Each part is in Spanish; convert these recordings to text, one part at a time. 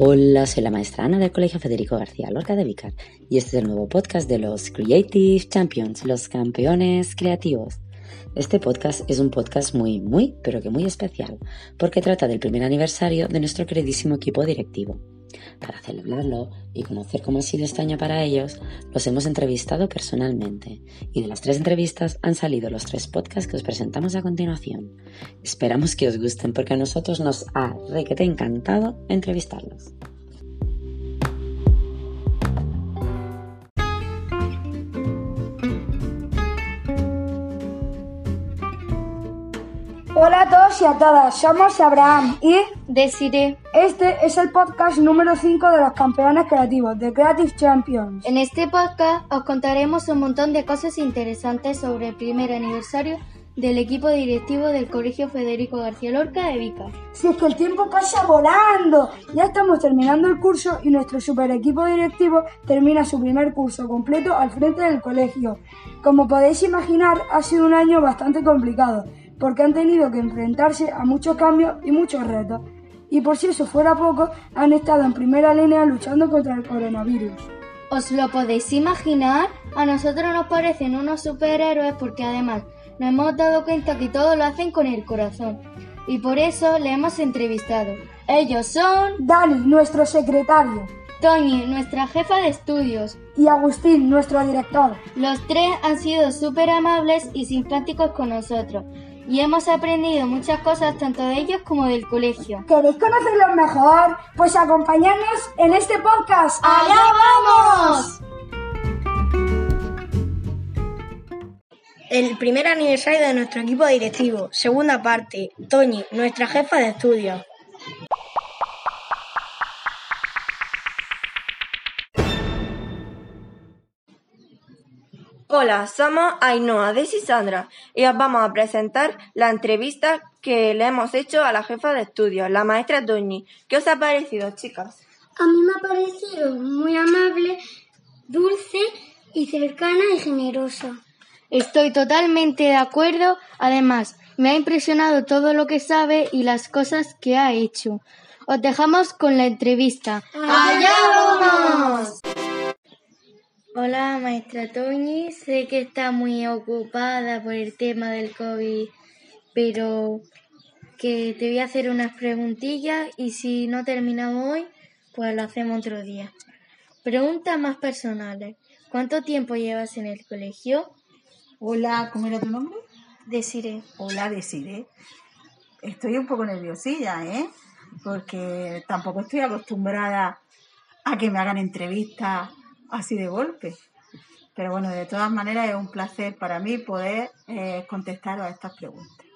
Hola, soy la maestra Ana del Colegio Federico García Lorca de Vicar y este es el nuevo podcast de los Creative Champions, los campeones creativos. Este podcast es un podcast muy, muy, pero que muy especial, porque trata del primer aniversario de nuestro queridísimo equipo directivo. Para celebrarlo y conocer cómo ha sido este año para ellos, los hemos entrevistado personalmente y de las tres entrevistas han salido los tres podcasts que os presentamos a continuación. Esperamos que os gusten porque a nosotros nos ha requete encantado entrevistarlos. Hola a todos y a todas, somos Abraham y Desiree. este es el podcast número 5 de los campeones creativos de Creative Champions. En este podcast os contaremos un montón de cosas interesantes sobre el primer aniversario del equipo directivo del Colegio Federico García Lorca de Vica. Si es que el tiempo pasa volando, ya estamos terminando el curso y nuestro super equipo directivo termina su primer curso completo al frente del colegio. Como podéis imaginar, ha sido un año bastante complicado porque han tenido que enfrentarse a muchos cambios y muchos retos. Y por si eso fuera poco, han estado en primera línea luchando contra el coronavirus. ¿Os lo podéis imaginar? A nosotros nos parecen unos superhéroes porque además nos hemos dado cuenta que todo lo hacen con el corazón. Y por eso le hemos entrevistado. Ellos son Dani, nuestro secretario, Toñi, nuestra jefa de estudios. y Agustín, nuestro director. Los tres han sido súper amables y simpáticos con nosotros. Y hemos aprendido muchas cosas tanto de ellos como del colegio. ¿Queréis conocerlos mejor? Pues acompañadnos en este podcast. ¡Allá vamos! El primer aniversario de nuestro equipo directivo. Segunda parte. Toñi, nuestra jefa de estudio. Hola, somos Ainhoa de Sandra y os vamos a presentar la entrevista que le hemos hecho a la jefa de estudio, la maestra Toñi. ¿Qué os ha parecido, chicas? A mí me ha parecido muy amable, dulce y cercana y generosa. Estoy totalmente de acuerdo. Además, me ha impresionado todo lo que sabe y las cosas que ha hecho. Os dejamos con la entrevista. ¡Allá vamos! Hola, maestra Toñi. Sé que está muy ocupada por el tema del COVID, pero que te voy a hacer unas preguntillas y si no terminamos hoy, pues lo hacemos otro día. Preguntas más personales. ¿Cuánto tiempo llevas en el colegio? Hola, ¿cómo era tu nombre? Deciré. Hola, Desiree. Estoy un poco nerviosilla, ¿eh? Porque tampoco estoy acostumbrada a que me hagan entrevistas así de golpe. Pero bueno, de todas maneras es un placer para mí poder eh, contestar a estas preguntas.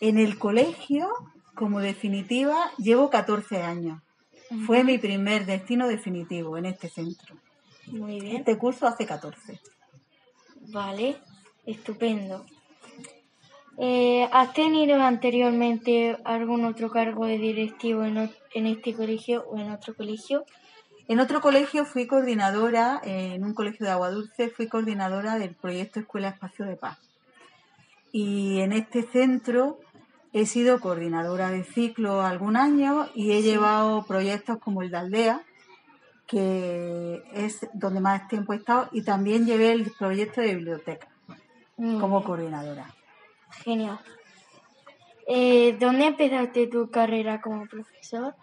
En el colegio, como definitiva, llevo 14 años. Fue mi primer destino definitivo en este centro. Muy bien. Este curso hace 14. Vale, estupendo. Eh, ¿Has tenido anteriormente algún otro cargo de directivo en, en este colegio o en otro colegio? En otro colegio fui coordinadora, en un colegio de Agua Dulce, fui coordinadora del proyecto Escuela Espacio de Paz. Y en este centro he sido coordinadora de ciclo algún año y he llevado proyectos como el de Aldea, que es donde más tiempo he estado, y también llevé el proyecto de biblioteca Mm, como coordinadora. Genial. Eh, ¿Dónde empezaste tu carrera como profesor?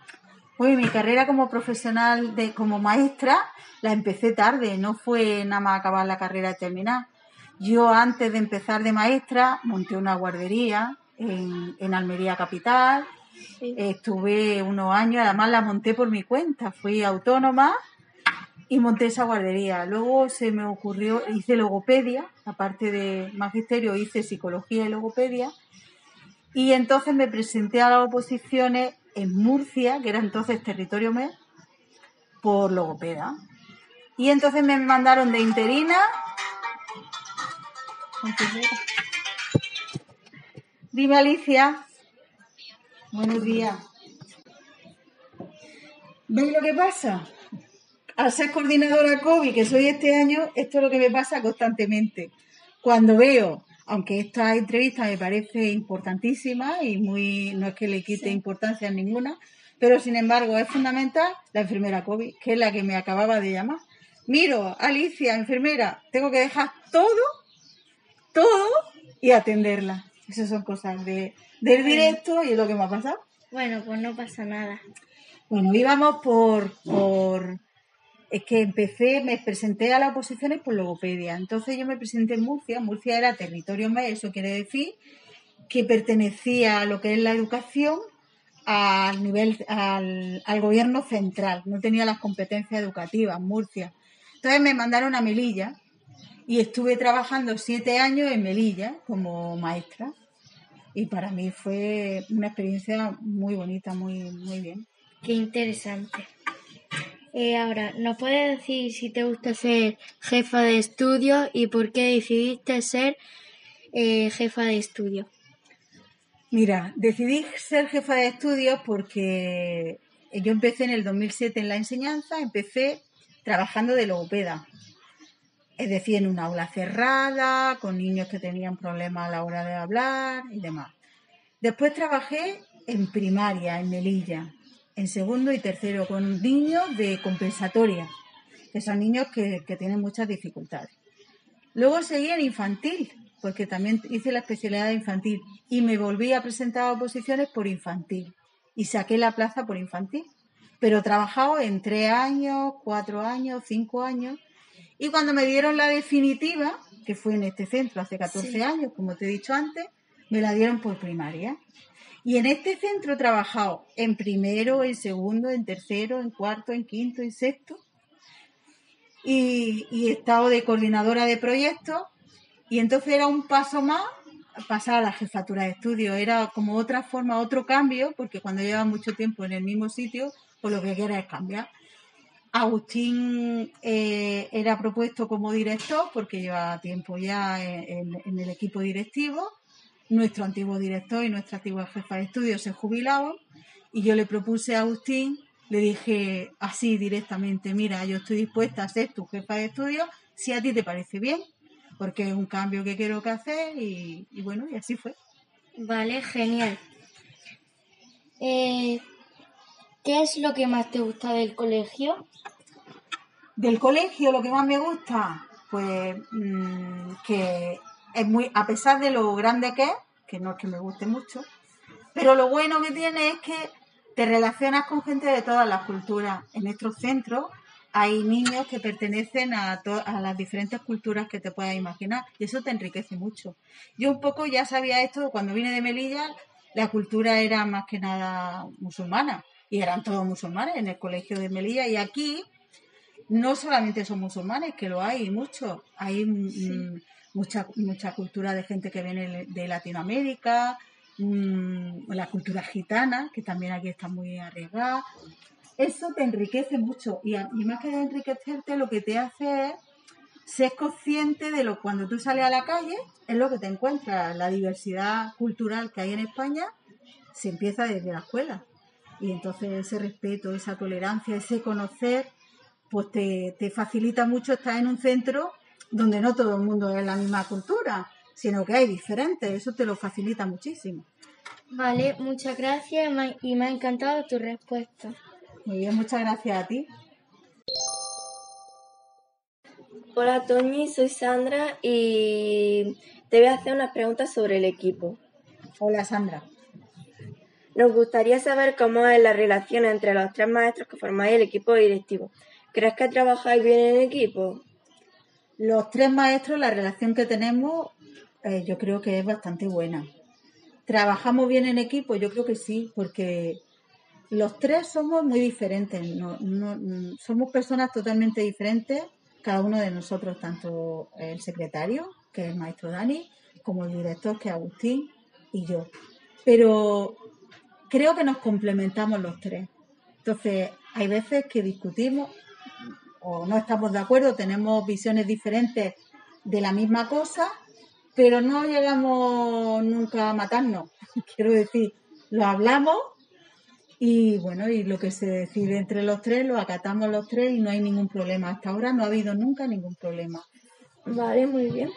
Uy, mi carrera como profesional, de, como maestra, la empecé tarde, no fue nada más acabar la carrera y terminar. Yo antes de empezar de maestra monté una guardería en, en Almería Capital, Sí. estuve unos años, además la monté por mi cuenta, fui autónoma y monté esa guardería. Luego se me ocurrió, hice logopedia, aparte de magisterio hice psicología y logopedia, y entonces me presenté a las oposiciones en Murcia, que era entonces territorio MED, por logopeda. Y entonces me mandaron de interina. Dime Alicia. Buenos días. ¿Veis lo que pasa? Al ser coordinadora COVID, que soy este año, esto es lo que me pasa constantemente. Cuando veo, aunque esta entrevista me parece importantísima y muy, no es que le quite importancia a ninguna, Pero sin embargo, es fundamental la enfermera COVID, que es la que me acababa de llamar. Miro, Alicia, enfermera, tengo que dejar todo, todo y atenderla. Esas son cosas de, del directo y es lo que me ha pasado. Bueno, pues no pasa nada. Bueno, íbamos por, por... Es que empecé, me presenté a las oposiciones por logopedia. Entonces yo me presenté en Murcia. Murcia era territorio MES, eso quiere decir que pertenecía a lo que es la educación al nivel, al, al gobierno central. No tenía las competencias educativas, Murcia. Entonces me mandaron a Melilla y estuve trabajando siete años en Melilla como maestra. Y para mí fue una experiencia muy bonita, muy, muy bien. Qué interesante. Eh, ahora, ¿nos puedes decir si te gusta ser jefa de estudio y por qué decidiste ser eh, jefa de estudio? Mira, decidí ser jefa de estudios porque yo empecé en el 2007 en la enseñanza, empecé trabajando de logopeda. Es decir, en una aula cerrada, con niños que tenían problemas a la hora de hablar y demás. Después trabajé en primaria, en Melilla, en segundo y tercero, con niños de compensatoria, que son niños que, que tienen muchas dificultades. Luego seguí en infantil, porque también hice la especialidad de infantil y me volví a presentar a oposiciones por infantil y saqué la plaza por infantil pero he trabajado en tres años, cuatro años, cinco años. Y cuando me dieron la definitiva, que fue en este centro hace 14 años, como te he dicho antes, me la dieron por primaria. Y en este centro he trabajado en primero, en segundo, en tercero, en cuarto, en quinto, en sexto. Y, he estado de coordinadora de proyectos. Y entonces era un paso más pasar a la jefatura de estudio. Era como otra forma, otro cambio, porque cuando lleva mucho tiempo en el mismo sitio, pues lo que quiere es cambiar. Agustín eh, era propuesto como director porque lleva tiempo ya en, el equipo directivo. Nuestro antiguo director y nuestra antigua jefa de estudio se jubilaban y yo le propuse a Agustín, le dije así directamente, mira, yo estoy dispuesta a ser tu jefa de estudio si a ti te parece bien, porque es un cambio que quiero que hacer y, y bueno, y así fue. Vale, genial. Eh, ¿Qué es lo que más te gusta del colegio? Del colegio lo que más me gusta, pues mm, que es muy, a pesar de lo grande que es, que no es que me guste mucho, pero lo bueno que tiene es que te relacionas con gente de todas las culturas. En nuestros centros hay niños que pertenecen a, a las diferentes culturas que te puedas imaginar y eso te enriquece mucho. Yo un poco ya sabía esto cuando vine de Melilla, la cultura era más que nada musulmana y eran todos musulmanes en el colegio de Melilla. Y aquí no solamente son musulmanes, que lo hay mucho, hay mm, mucha, mucha cultura de gente que viene de Latinoamérica, mm, la cultura gitana, que también aquí está muy arriesgada. Eso te enriquece mucho y, más que enriquecerte, lo que te hace es ser consciente de lo cuando tú sales a la calle, es lo que te encuentras, la diversidad cultural que hay en España se empieza desde la escuela. Y entonces ese respeto, esa tolerancia, ese conocer, pues te, facilita mucho estar en un centro donde no todo el mundo es la misma cultura, sino que hay diferentes. Eso te lo facilita muchísimo. Vale, muchas gracias y me ha encantado tu respuesta. Muy bien, muchas gracias a ti. Hola Toñi, soy Sandra y te voy a hacer unas preguntas sobre el equipo. Hola Sandra. Nos gustaría saber cómo es la relación entre los tres maestros que formáis el equipo directivo. ¿Crees que trabajáis bien en equipo? Los tres maestros, la relación que tenemos, eh, yo creo que es bastante buena. ¿Trabajamos bien en equipo? Yo creo que sí, porque los tres somos muy diferentes. somos personas totalmente diferentes, cada uno de nosotros, tanto el secretario, que es el maestro Dani, como el director, que es Agustín, y yo. Pero creo que nos complementamos los tres. Entonces, hay veces que discutimos o no estamos de acuerdo, tenemos visiones diferentes de la misma cosa, pero no llegamos nunca a matarnos. Quiero decir, lo hablamos y bueno, y lo que se decide entre los tres lo acatamos los tres y no hay ningún problema. Hasta ahora no ha habido nunca ningún problema. Vale, muy bien.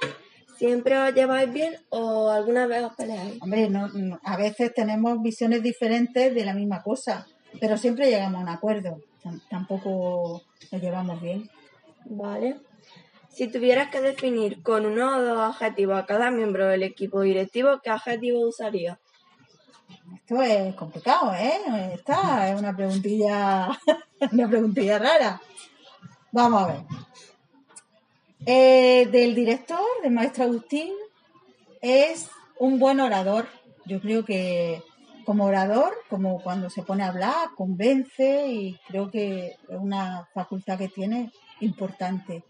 ¿Siempre os lleváis bien o alguna vez os peleáis? Hombre, a veces tenemos visiones diferentes de la misma cosa, pero siempre llegamos a un acuerdo, tampoco lo llevamos bien. Vale. Si tuvieras que definir con uno o dos adjetivos a cada miembro del equipo directivo, ¿qué adjetivo usarías? Esto es complicado, ¿eh? Esta es una preguntilla, una preguntilla rara. Vamos a ver. Eh, del director, del maestro Agustín, es un buen orador. Yo creo que como orador, como cuando se pone a hablar, convence y creo que es una facultad que tiene importante.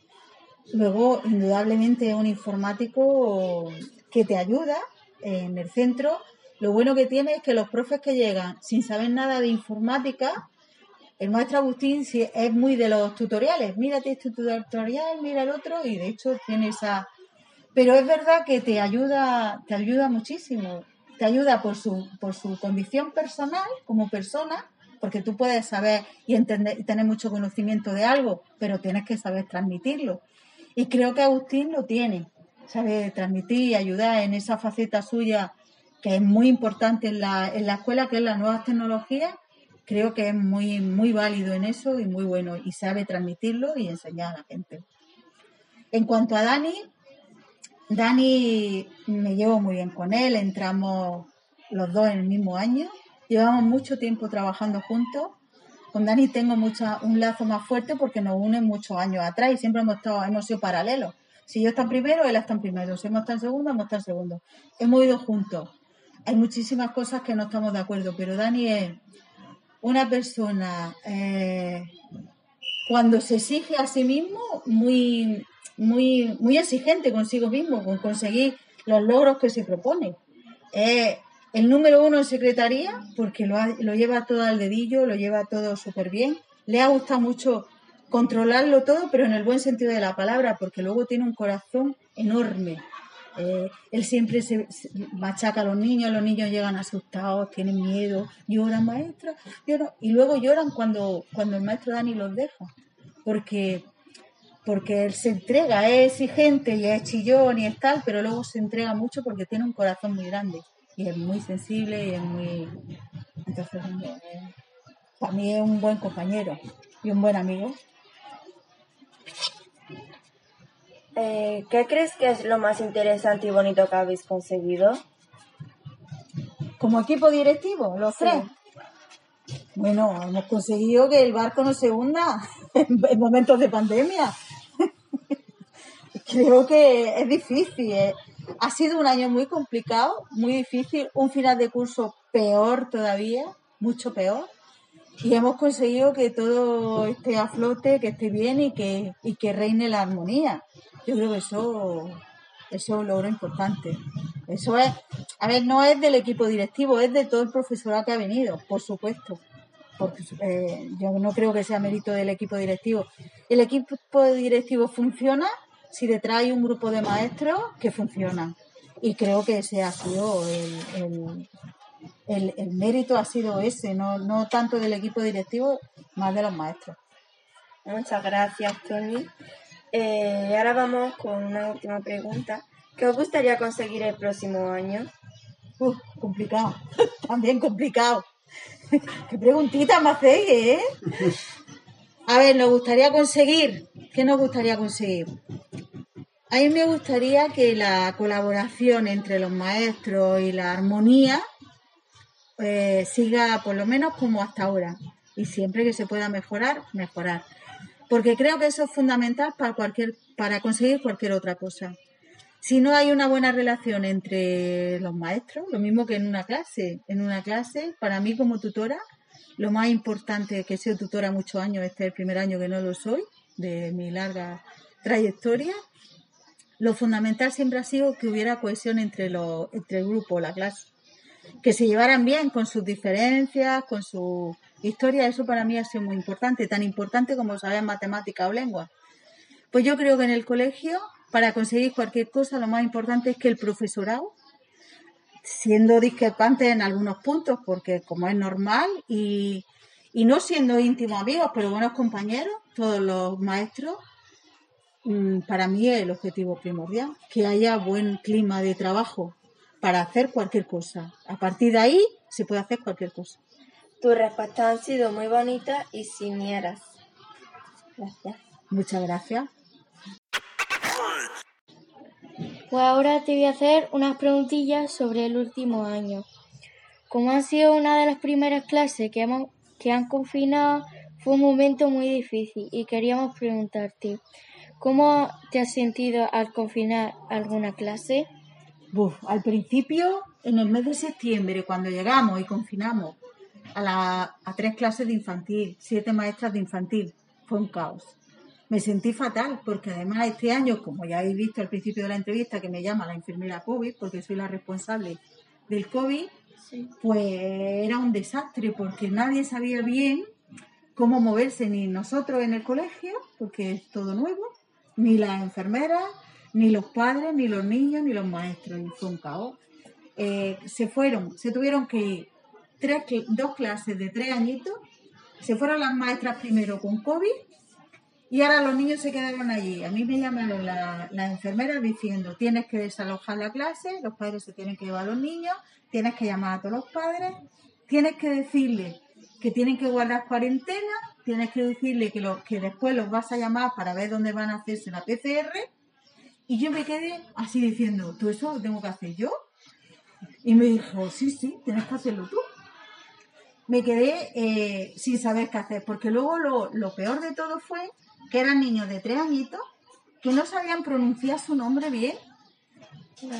Luego, indudablemente, un informático que te ayuda en el centro. Lo bueno que tiene es que los profes que llegan sin saber nada de informática, el maestro Agustín es muy de los tutoriales. Mírate este tutorial, mira el otro, y de hecho tiene esa. Pero es verdad que te ayuda, te ayuda muchísimo. Te ayuda por su, por su condición personal, como persona, porque tú puedes saber y entender y tener mucho conocimiento de algo, pero tienes que saber transmitirlo. Y creo que Agustín lo tiene, sabe transmitir y ayudar en esa faceta suya que es muy importante en la, en la escuela, que es las nuevas tecnologías. Creo que es muy, muy válido en eso y muy bueno y sabe transmitirlo y enseñar a la gente. En cuanto a Dani, Dani me llevo muy bien con él, entramos los dos en el mismo año, llevamos mucho tiempo trabajando juntos con Dani tengo mucha, un lazo más fuerte porque nos unen muchos años atrás y siempre hemos, estado, hemos sido paralelos. Si yo estoy en primero, él está en primero. Si hemos estado en segundo, hemos estado en segundo. Hemos ido juntos. Hay muchísimas cosas que no estamos de acuerdo, pero Dani es una persona, eh, cuando se exige a sí mismo, muy, muy, muy exigente consigo mismo, con conseguir los logros que se propone. Eh, el número uno en secretaría, porque lo, lo lleva todo al dedillo, lo lleva todo súper bien. Le ha gustado mucho controlarlo todo, pero en el buen sentido de la palabra, porque luego tiene un corazón enorme. Eh, él siempre se, machaca a los niños, los niños llegan asustados, tienen miedo, lloran, maestra, lloran, y luego lloran cuando, cuando el maestro Dani los deja, porque, porque él se entrega, es exigente y es chillón y es tal, pero luego se entrega mucho porque tiene un corazón muy grande y es muy sensible y es muy... Entonces, eh, para mí es un buen compañero y un buen amigo. Eh, ¿Qué crees que es lo más interesante y bonito que habéis conseguido? Como equipo directivo, los tres. Bueno, hemos conseguido que el barco no se hunda en momentos de pandemia. Creo que es difícil. ¿eh? Ha sido un año muy complicado, muy difícil, un final de curso peor todavía, mucho peor. Y hemos conseguido que todo esté a flote, que esté bien y que, y que reine la armonía. Yo creo que eso, eso es un logro importante. Eso es, a ver, no es del equipo directivo, es de todo el profesorado que ha venido, por supuesto. Porque, eh, yo no creo que sea mérito del equipo directivo. El equipo directivo funciona si detrás hay un grupo de maestros que funcionan. Y creo que ese ha sido el, el, mérito, ha sido ese, no, no tanto del equipo directivo, más de los maestros. Muchas gracias, Tony. Eh, ahora vamos con una última pregunta. ¿Qué os gustaría conseguir el próximo año? Uf, complicado, también complicado. Qué preguntita me hacéis, ¿eh? A ver, nos gustaría conseguir, ¿qué nos gustaría conseguir? A mí me gustaría que la colaboración entre los maestros y la armonía eh, siga por lo menos como hasta ahora. Y siempre que se pueda mejorar, mejorar. Porque creo que eso es fundamental para, cualquier, para conseguir cualquier otra cosa. Si no hay una buena relación entre los maestros, lo mismo que en una clase, en una clase, para mí como tutora, lo más importante que he sido tutora muchos años, este es el primer año que no lo soy, de mi larga trayectoria, lo fundamental siempre ha sido que hubiera cohesión entre, los, entre el grupo, la clase. Que se llevaran bien con sus diferencias, con su historia, eso para mí ha sido muy importante, tan importante como saber matemática o lengua. Pues yo creo que en el colegio, para conseguir cualquier cosa, lo más importante es que el profesorado, siendo discrepante en algunos puntos, porque como es normal, y, y no siendo íntimos amigos, pero buenos compañeros, todos los maestros, Mm, para mí es el objetivo primordial, que haya buen clima de trabajo para hacer cualquier cosa. A partir de ahí se puede hacer cualquier cosa. Tus respuestas han sido muy bonitas y sinieras. Gracias. Muchas gracias. Pues ahora te voy a hacer unas preguntillas sobre el último año. Como ha sido una de las primeras clases que, hemos, que han confinado, fue un momento muy difícil y queríamos preguntarte, ¿cómo te has sentido al confinar alguna clase? Buf, al principio, en el mes de septiembre, cuando llegamos y confinamos a, a tres clases de infantil, siete maestras de infantil, fue un caos. Me sentí fatal porque además este año, como ya habéis visto al principio de la entrevista, que me llama la enfermera COVID, porque soy la responsable del COVID, pues era un desastre porque nadie sabía bien cómo moverse, ni nosotros en el colegio, porque es todo nuevo, ni las enfermeras, ni los padres, ni los niños, ni los maestros, y fue un caos. Eh, se fueron, se tuvieron que ir tres, dos clases de tres añitos, se fueron las maestras primero con COVID y ahora los niños se quedaron allí. A mí me llamaron la- las enfermeras diciendo, tienes que desalojar la clase, los padres se tienen que llevar a los niños, tienes que llamar a todos los padres, tienes que decirles que tienen que guardar cuarentena, tienes que decirle que, lo, que después los vas a llamar para ver dónde van a hacerse la PCR. Y yo me quedé así diciendo, ¿todo eso lo tengo que hacer yo? Y me dijo, sí, sí, tienes que hacerlo tú. Me quedé eh, sin saber qué hacer, porque luego lo, lo peor de todo fue que eran niños de tres añitos que no sabían pronunciar su nombre bien.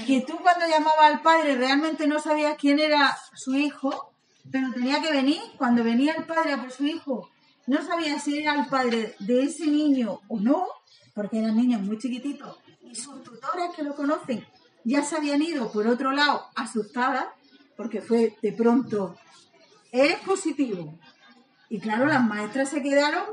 Que tú cuando llamabas al padre realmente no sabías quién era su hijo, pero tenía que venir. Cuando venía el padre a por su hijo, no sabía si era el padre de ese niño o no, porque eran niños muy chiquititos. Y sus tutores que lo conocen ya se habían ido por otro lado asustadas, porque fue de pronto, eres positivo. Y claro, las maestras se quedaron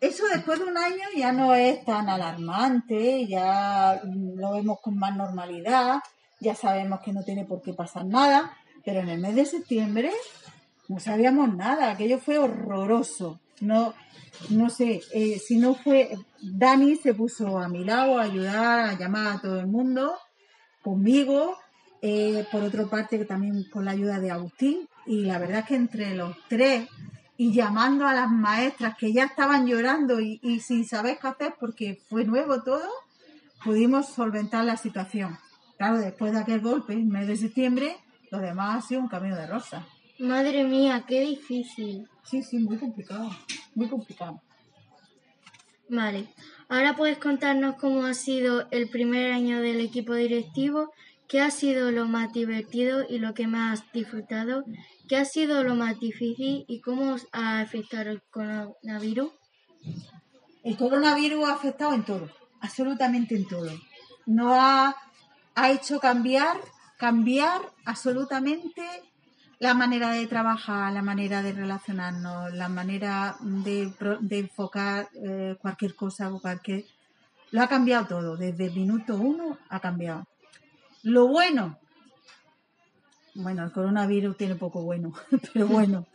eso después de un año ya no es tan alarmante, ya lo vemos con más normalidad, ya sabemos que no tiene por qué pasar nada, pero en el mes de septiembre no sabíamos nada, aquello fue horroroso. No, no sé, eh, si no fue, Dani se puso a mi lado a ayudar, a llamar a todo el mundo, conmigo, eh, por otra parte también con la ayuda de Agustín, y la verdad es que entre los tres y llamando a las maestras que ya estaban llorando y, y sin saber qué hacer porque fue nuevo todo, pudimos solventar la situación. Claro, después de aquel golpe, en mes de septiembre, lo demás ha sido un camino de rosa. Madre mía, qué difícil. Sí, sí, muy complicado, muy complicado. Vale, ahora puedes contarnos cómo ha sido el primer año del equipo directivo, qué ha sido lo más divertido y lo que más disfrutado, qué ha sido lo más difícil y cómo os ha afectado el coronavirus. El coronavirus ha afectado en todo, absolutamente en todo. No ha, ha hecho cambiar, cambiar absolutamente la manera de trabajar, la manera de relacionarnos, la manera de, de enfocar eh, cualquier cosa o cualquier... Lo ha cambiado todo, desde el minuto uno ha cambiado. Lo bueno, bueno, el coronavirus tiene poco bueno, pero bueno.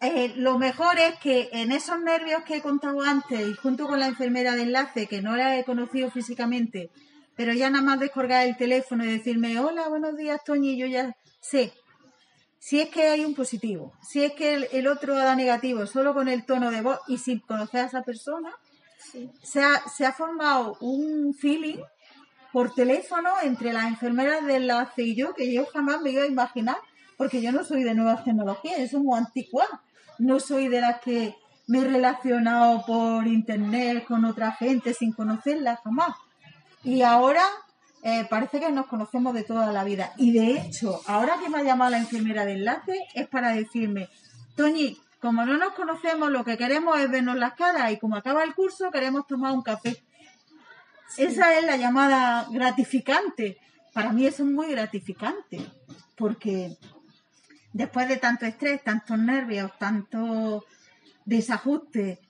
Eh, lo mejor es que en esos nervios que he contado antes y junto con la enfermera de enlace, que no la he conocido físicamente, pero ya nada más descolgar el teléfono y decirme, hola, buenos días, Toñi, yo ya sé. Si es que hay un positivo, si es que el, el otro da negativo, solo con el tono de voz y sin conocer a esa persona, se, ha, se ha formado un feeling por teléfono entre las enfermeras de enlace y yo que yo jamás me iba a imaginar, porque yo no soy de nuevas tecnologías, yo soy muy antigua, no soy de las que me he relacionado por internet con otra gente sin conocerla jamás. Y ahora eh, parece que nos conocemos de toda la vida. Y de hecho, ahora que me ha llamado la enfermera de enlace es para decirme, Toñi, como no nos conocemos, lo que queremos es vernos las caras y como acaba el curso, queremos tomar un café. Esa es la llamada gratificante. Para mí eso es muy gratificante, porque después de tanto estrés, tantos nervios, tanto desajuste,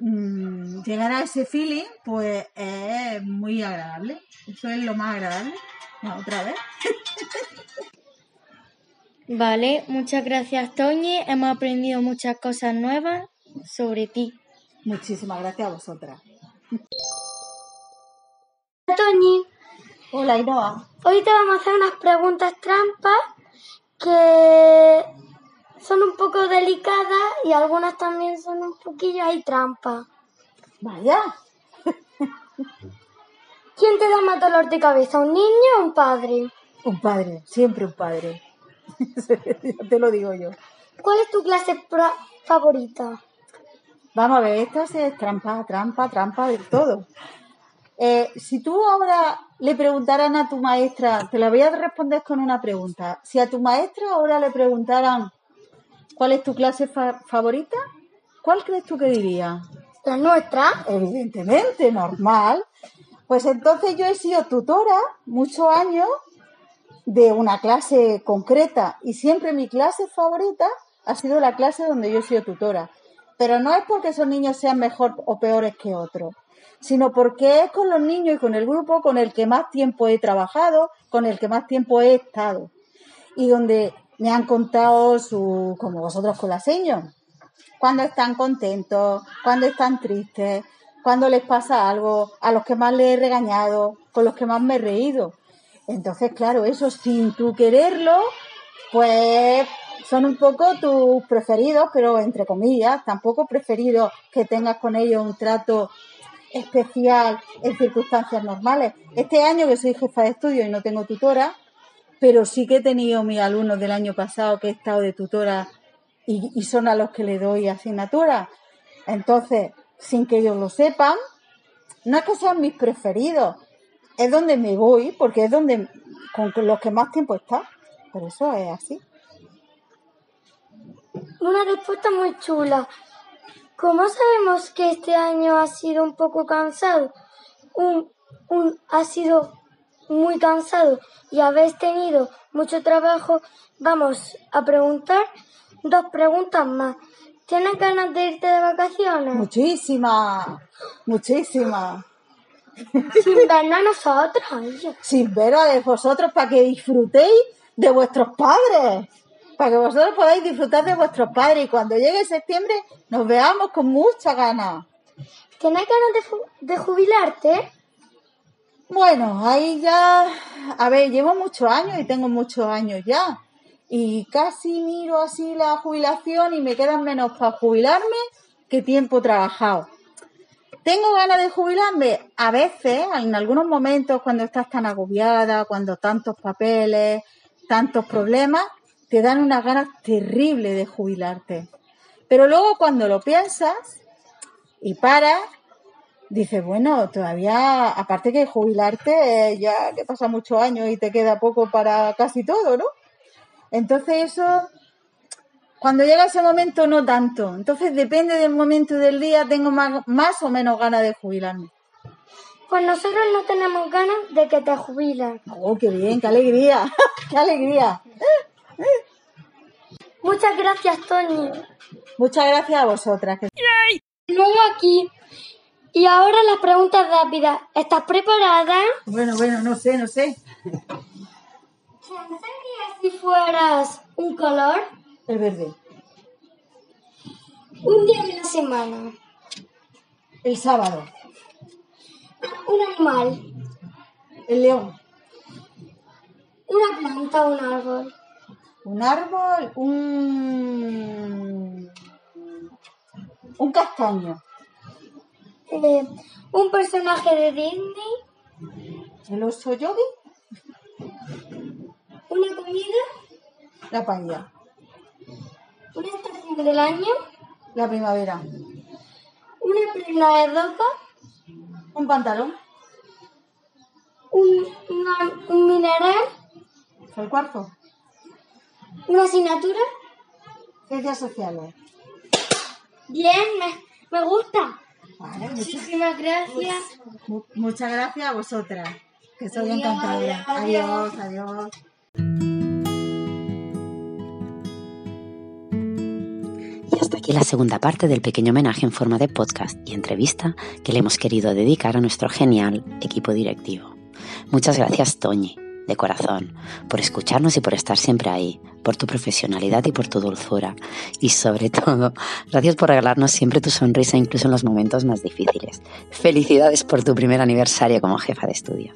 mm, llegar a ese feeling, pues es muy agradable. Eso es lo más agradable. No, otra vez. Vale, muchas gracias Toñi, hemos aprendido muchas cosas nuevas sobre ti. Muchísimas gracias a vosotras. Toñi, Hola, Inoa. hoy te vamos a hacer unas preguntas trampas que son un poco delicadas y algunas también son un poquillo ahí trampa. Vaya, ¿Quién te da más dolor de cabeza, un niño o un padre? un padre, siempre un padre. Ya te lo digo yo. ¿Cuál es tu clase favorita? Vamos a ver, esta es trampa, trampa, trampa de todo. Eh, si tú ahora le preguntaran a tu maestra, te la voy a responder con una pregunta. Si a tu maestra ahora le preguntaran cuál es tu clase fa- favorita, ¿cuál crees tú que diría? La nuestra. Evidentemente, normal. Pues entonces yo he sido tutora muchos años de una clase concreta y siempre mi clase favorita ha sido la clase donde yo he sido tutora. Pero no es porque esos niños sean mejor o peores que otros, sino porque es con los niños y con el grupo con el que más tiempo he trabajado, con el que más tiempo he estado y donde me han contado su, como vosotros con las señas, cuando están contentos, cuando están tristes, cuando les pasa algo, a los que más les he regañado, con los que más me he reído. Entonces, claro, eso sin tú quererlo, pues son un poco tus preferidos, pero entre comillas, tampoco preferidos que tengas con ellos un trato especial en circunstancias normales. Este año que soy jefa de estudio y no tengo tutora, pero sí que he tenido mis alumnos del año pasado que he estado de tutora y, y son a los que le doy asignatura. Entonces, sin que ellos lo sepan, no es que sean mis preferidos, es donde me voy, porque es donde con los que más tiempo está. Por eso es así. Una respuesta muy chula. ¿Cómo sabemos que este año ha sido un poco cansado? Un, un, ha sido muy cansado y habéis tenido mucho trabajo. Vamos a preguntar dos preguntas más. ¿Tienes ganas de irte de vacaciones? Muchísimas, muchísimas. Sin vernos a nosotros. Sin ver a vosotros para que disfrutéis de vuestros padres. Para que vosotros podáis disfrutar de vuestros padres y cuando llegue septiembre nos veamos con mucha ganas. ¿Tienes ganas de, de jubilarte? Bueno, ahí ya, a ver, llevo muchos años y tengo muchos años ya. Y casi miro así la jubilación y me quedan menos para jubilarme que tiempo trabajado. ¿Tengo ganas de jubilarme? A veces, en algunos momentos, cuando estás tan agobiada, cuando tantos papeles, tantos problemas, te dan unas ganas terribles de jubilarte. Pero luego cuando lo piensas y paras, dices, bueno, todavía, aparte que jubilarte, eh, ya que pasa muchos años y te queda poco para casi todo, ¿no? Entonces eso, cuando llega ese momento, no tanto. Entonces depende del momento del día, tengo más, más o menos ganas de jubilarme. Pues nosotros no tenemos ganas de que te jubiles. Oh, qué bien, qué alegría, qué alegría. Muchas gracias, Tony. Muchas gracias a vosotras. Luego aquí. Y ahora las preguntas rápidas. ¿Estás preparada? Bueno, bueno, no sé, no sé. Si fueras un color, El verde. un día de la semana, El sábado. un animal, El león. una planta o un árbol, Un árbol, un... Un castaño. eh, un personaje de Disney, El oso yogi. una comida, La paella. una estación del año, La primavera. una prenda de ropa, Un pantalón. un, una- un mineral, El cuarto. Una asignatura. Ciencias sociales. Bien, me, me gusta. Vale, muchas, Muchísimas gracias. mu- muchas gracias a vosotras. Que soy Adiós, encantadora. adiós. Adiós, adiós. Y hasta aquí la segunda parte del pequeño homenaje en forma de podcast y entrevista que le hemos querido dedicar a nuestro genial equipo directivo. Muchas gracias, Toñi, de corazón, por escucharnos y por estar siempre ahí, por tu profesionalidad y por tu dulzura. Y sobre todo, gracias por regalarnos siempre tu sonrisa incluso en los momentos más difíciles. Felicidades por tu primer aniversario como jefa de estudio.